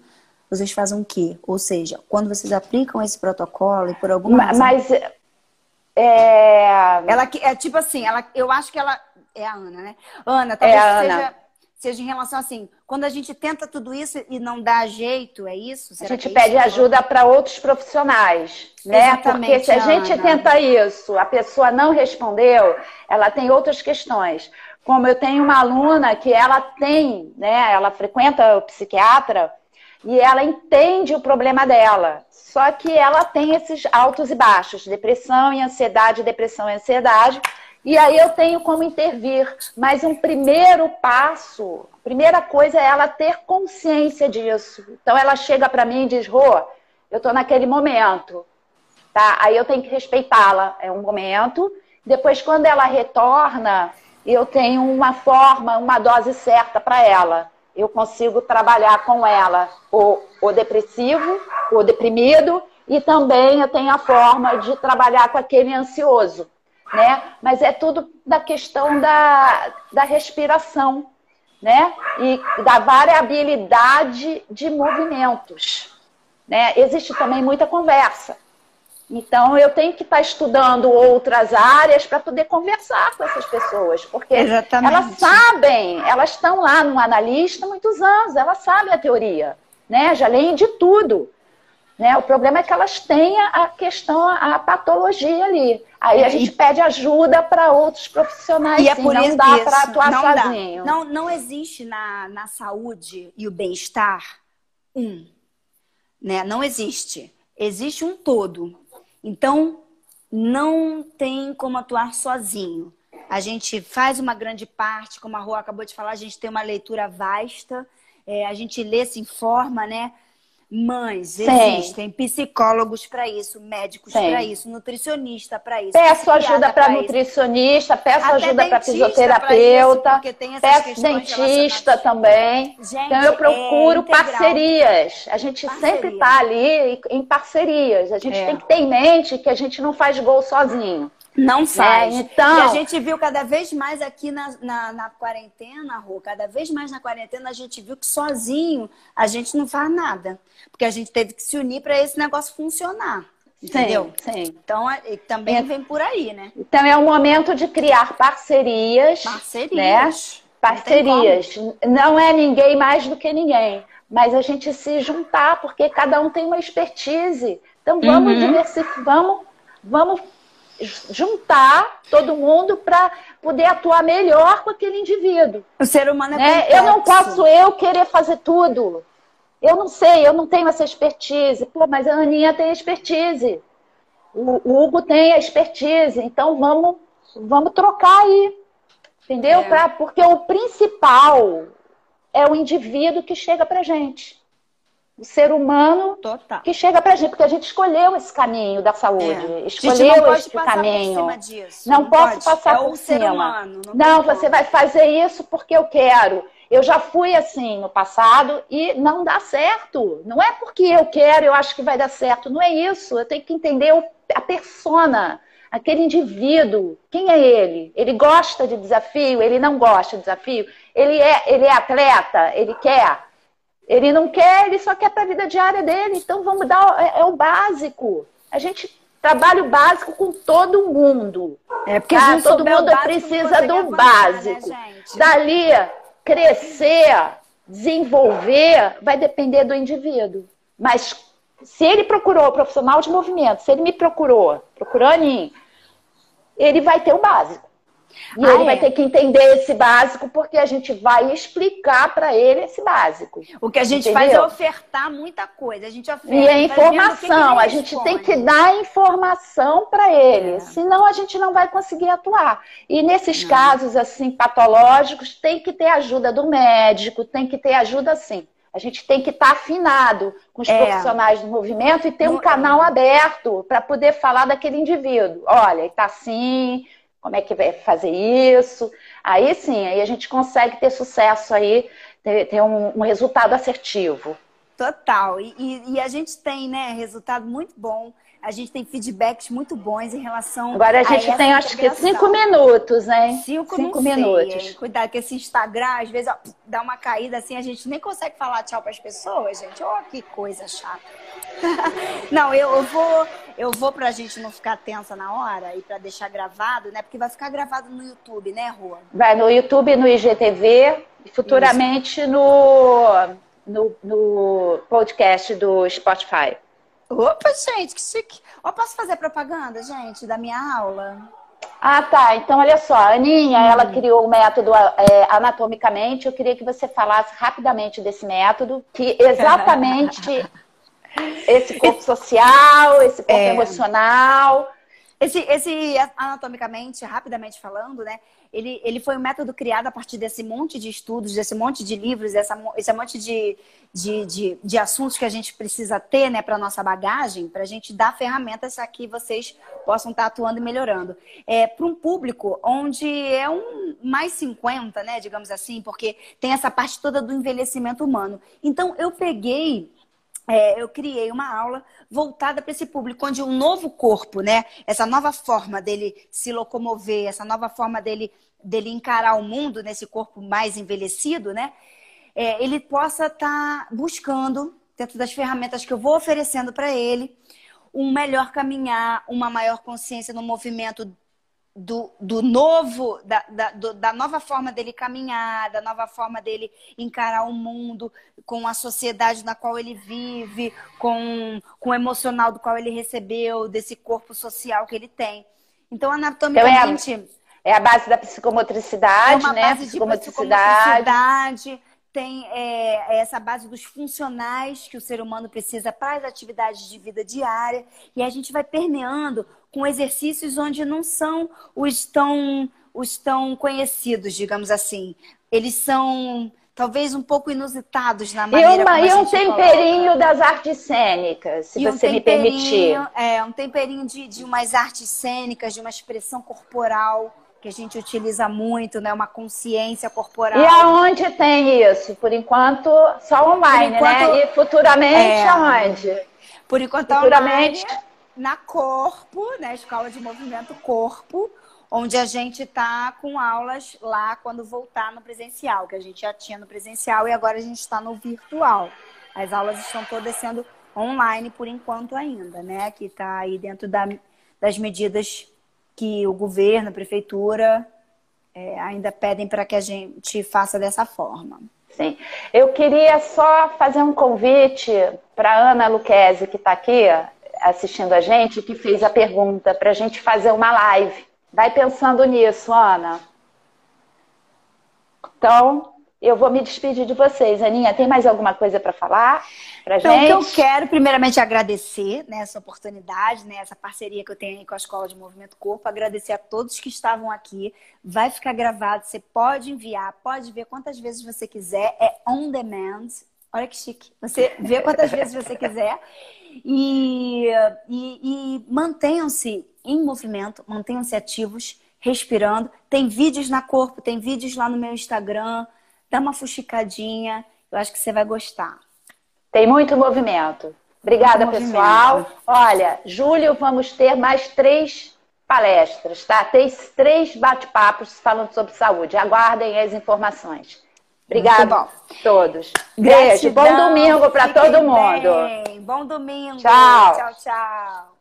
vocês fazem o quê? Ou seja, quando vocês aplicam esse protocolo e por alguma mas, razão. Mas é... ela é tipo assim, ela, eu acho que ela é a Ana, né? Ana, talvez é seja Ana seja em relação assim, quando a gente tenta tudo isso e não dá jeito, é isso? Será a gente é pede ajuda para outros profissionais, né? Exatamente, Porque se a gente Ana. tenta isso, a pessoa não respondeu, ela tem outras questões. Como eu tenho uma aluna que ela tem, né? Ela frequenta o psiquiatra e ela entende o problema dela. Só que ela tem esses altos e baixos, depressão e ansiedade, depressão e ansiedade. E aí eu tenho como intervir. Mas um primeiro passo, a primeira coisa é ela ter consciência disso. Então ela chega para mim e diz: Rô, eu estou naquele momento. Tá? Aí eu tenho que respeitá-la. É um momento. Depois, quando ela retorna, eu tenho uma forma, uma dose certa para ela. Eu consigo trabalhar com ela o, o depressivo, o deprimido, e também eu tenho a forma de trabalhar com aquele ansioso né? Mas é tudo da questão da, da respiração, né? E da variabilidade de movimentos, né? Existe também muita conversa. Então, eu tenho que estar estudando outras áreas para poder conversar com essas pessoas, porque Exatamente. elas sabem, elas estão lá no analista há muitos anos, elas sabem a teoria, né? Já leem de tudo. Né? O problema é que elas têm a questão, a patologia ali. Aí a gente pede ajuda para outros profissionais. E é por não isso, dá para atuar não sozinho. Dá. Não, não existe na, na saúde e o bem-estar um. Né? Não existe. Existe um todo. Então, não tem como atuar sozinho. A gente faz uma grande parte, como a Rua acabou de falar, a gente tem uma leitura vasta, é, a gente lê, se informa, né? Mães, Sim. existem psicólogos para isso, médicos para isso, nutricionista para isso. Peço ajuda para nutricionista, peço Até ajuda para fisioterapeuta, isso, peço dentista também. Gente, então eu procuro é parcerias. A gente Parceria. sempre está ali em parcerias. A gente é. tem que ter em mente que a gente não faz gol sozinho. Não né? faz. É, então... E a gente viu cada vez mais aqui na, na, na, quarentena, Rô, cada vez mais na quarentena, a gente viu que sozinho a gente não faz nada. Porque a gente teve que se unir para esse negócio funcionar. Entendeu? Sim, sim. Então, é, também é. vem por aí, né? Então, é o momento de criar parcerias. Parcerias. Né? Parcerias. Não, não é ninguém mais do que ninguém. Mas a gente se juntar, porque cada um tem uma expertise. Então, vamos uhum. diversificar, vamos, vamos juntar todo mundo para poder atuar melhor com aquele indivíduo. O ser humano é né? Eu não posso eu querer fazer tudo. Eu não sei, eu não tenho essa expertise. Pô, mas a Aninha tem expertise. O, Hugo tem a expertise. Então vamos, vamos trocar aí. Entendeu? É. Pra, porque o principal é o indivíduo que chega pra gente o ser humano Total. que chega pra gente, porque a gente escolheu esse caminho da saúde, é. escolheu esse caminho. Não, não posso pode. passar é por cima. Humano, não, não você vai fazer isso porque eu quero. Eu já fui assim no passado e não dá certo. Não é porque eu quero, eu acho que vai dar certo. Não é isso. Eu tenho que entender a persona, aquele indivíduo. Quem é ele? Ele gosta de desafio? Ele não gosta de desafio? Ele é, ele é atleta? Ele quer? Ele não quer, ele só quer para a vida diária dele. Então vamos dar é, é, o básico. A gente trabalha o básico com todo mundo. É porque tá? todo mundo precisa do básico. Né, Dali crescer, desenvolver, vai depender do indivíduo. Mas se ele procurou profissional de movimento, se ele me procurou, procurou a mim, ele vai ter o básico. E ah, ele é? vai ter que entender esse básico, porque a gente vai explicar para ele esse básico. O que a gente entendeu? faz é ofertar muita coisa. A gente oferta. E a informação, a gente tem que dar informação para ele, é. senão a gente não vai conseguir atuar. E nesses não. casos assim patológicos, tem que ter ajuda do médico, tem que ter ajuda assim. A gente tem que estar tá afinado com os é. profissionais do movimento e ter um canal aberto para poder falar daquele indivíduo. Olha, está assim, como é que vai fazer isso. Aí sim, aí a gente consegue ter sucesso aí, ter, ter um, um, resultado assertivo. Total. E, e, e, a gente tem, né, resultado muito bom. A gente tem feedbacks muito bons em relação. Agora a gente a tem, acho que cinco minutos, né? Cinco, cinco minutos. Sei. Cuidado que esse Instagram, às vezes, ó, dá uma caída assim, a gente nem consegue falar tchau para as pessoas, gente. Oh, que coisa chata. não, eu, eu vou, eu vou pra gente não ficar tensa na hora e para deixar gravado, né? Porque vai ficar gravado no YouTube, né, Rua? Vai no YouTube, no IGTV e futuramente no, no, no podcast do Spotify. Opa, gente, que chique. Ó, posso fazer propaganda, gente, da minha aula? Ah, tá. Então, olha só, a Aninha, hum. ela criou o método é, anatomicamente. Eu queria que você falasse rapidamente desse método, que exatamente esse corpo social, esse corpo é... emocional. Esse, esse, anatomicamente, rapidamente falando, né? Ele, ele foi um método criado a partir desse monte de estudos, desse monte de livros, dessa, esse monte de, de, de, de assuntos que a gente precisa ter, né, para nossa bagagem, para a gente dar ferramentas para que vocês possam estar tá atuando e melhorando. É, para um público onde é um mais 50, né, digamos assim, porque tem essa parte toda do envelhecimento humano. Então, eu peguei é, eu criei uma aula voltada para esse público, onde um novo corpo, né? Essa nova forma dele se locomover, essa nova forma dele, dele encarar o mundo nesse corpo mais envelhecido, né? É, ele possa estar tá buscando, dentro das ferramentas que eu vou oferecendo para ele, um melhor caminhar, uma maior consciência no movimento do, do novo, da, da, do, da, nova forma dele caminhar, da nova forma dele encarar o mundo, com a sociedade na qual ele vive, com, com o emocional do qual ele recebeu, desse corpo social que ele tem. Então, anatomicamente. Então, é, a, é a base da psicomotricidade, é uma né? Base psicomotricidade. de psicomotricidade tem é, essa base dos funcionais que o ser humano precisa para as atividades de vida diária. E a gente vai permeando com exercícios onde não são os tão, os tão conhecidos, digamos assim. Eles são talvez um pouco inusitados na maneira e uma, como E um temperinho coloca. das artes cênicas, se e você um me permitir. É, um temperinho de, de umas artes cênicas, de uma expressão corporal que a gente utiliza muito, né? Uma consciência corporal. E aonde tem isso? Por enquanto, só online, né? enquanto, né? E futuramente, é, aonde? Por enquanto, futuramente... online, na Corpo, né? Escola de Movimento Corpo, onde a gente está com aulas lá quando voltar no presencial, que a gente já tinha no presencial e agora a gente está no virtual. As aulas estão todas sendo online por enquanto ainda, né? Que está aí dentro da, das medidas que o governo, a prefeitura é, ainda pedem para que a gente faça dessa forma. Sim. Eu queria só fazer um convite para Ana Luquezzi, que está aqui assistindo a gente, que fez a pergunta para a gente fazer uma live. Vai pensando nisso, Ana. Então, eu vou me despedir de vocês. Aninha, tem mais alguma coisa para falar para então, gente? Então, eu quero primeiramente agradecer né, essa oportunidade, né, essa parceria que eu tenho com a Escola de Movimento Corpo, agradecer a todos que estavam aqui. Vai ficar gravado, você pode enviar, pode ver quantas vezes você quiser, é on demand. Olha que chique. Você vê quantas vezes você quiser. E, e, e mantenham-se em movimento, mantenham-se ativos, respirando. Tem vídeos na corpo, tem vídeos lá no meu Instagram dá uma fuxicadinha, eu acho que você vai gostar. Tem muito movimento. Obrigada, muito pessoal. Movimento. Olha, julho vamos ter mais três palestras, tá? Tem três bate-papos falando sobre saúde. Aguardem as informações. Obrigada a todos. Beijo. Bom domingo para todo mundo. Bem. Bom domingo. Tchau. Tchau, tchau.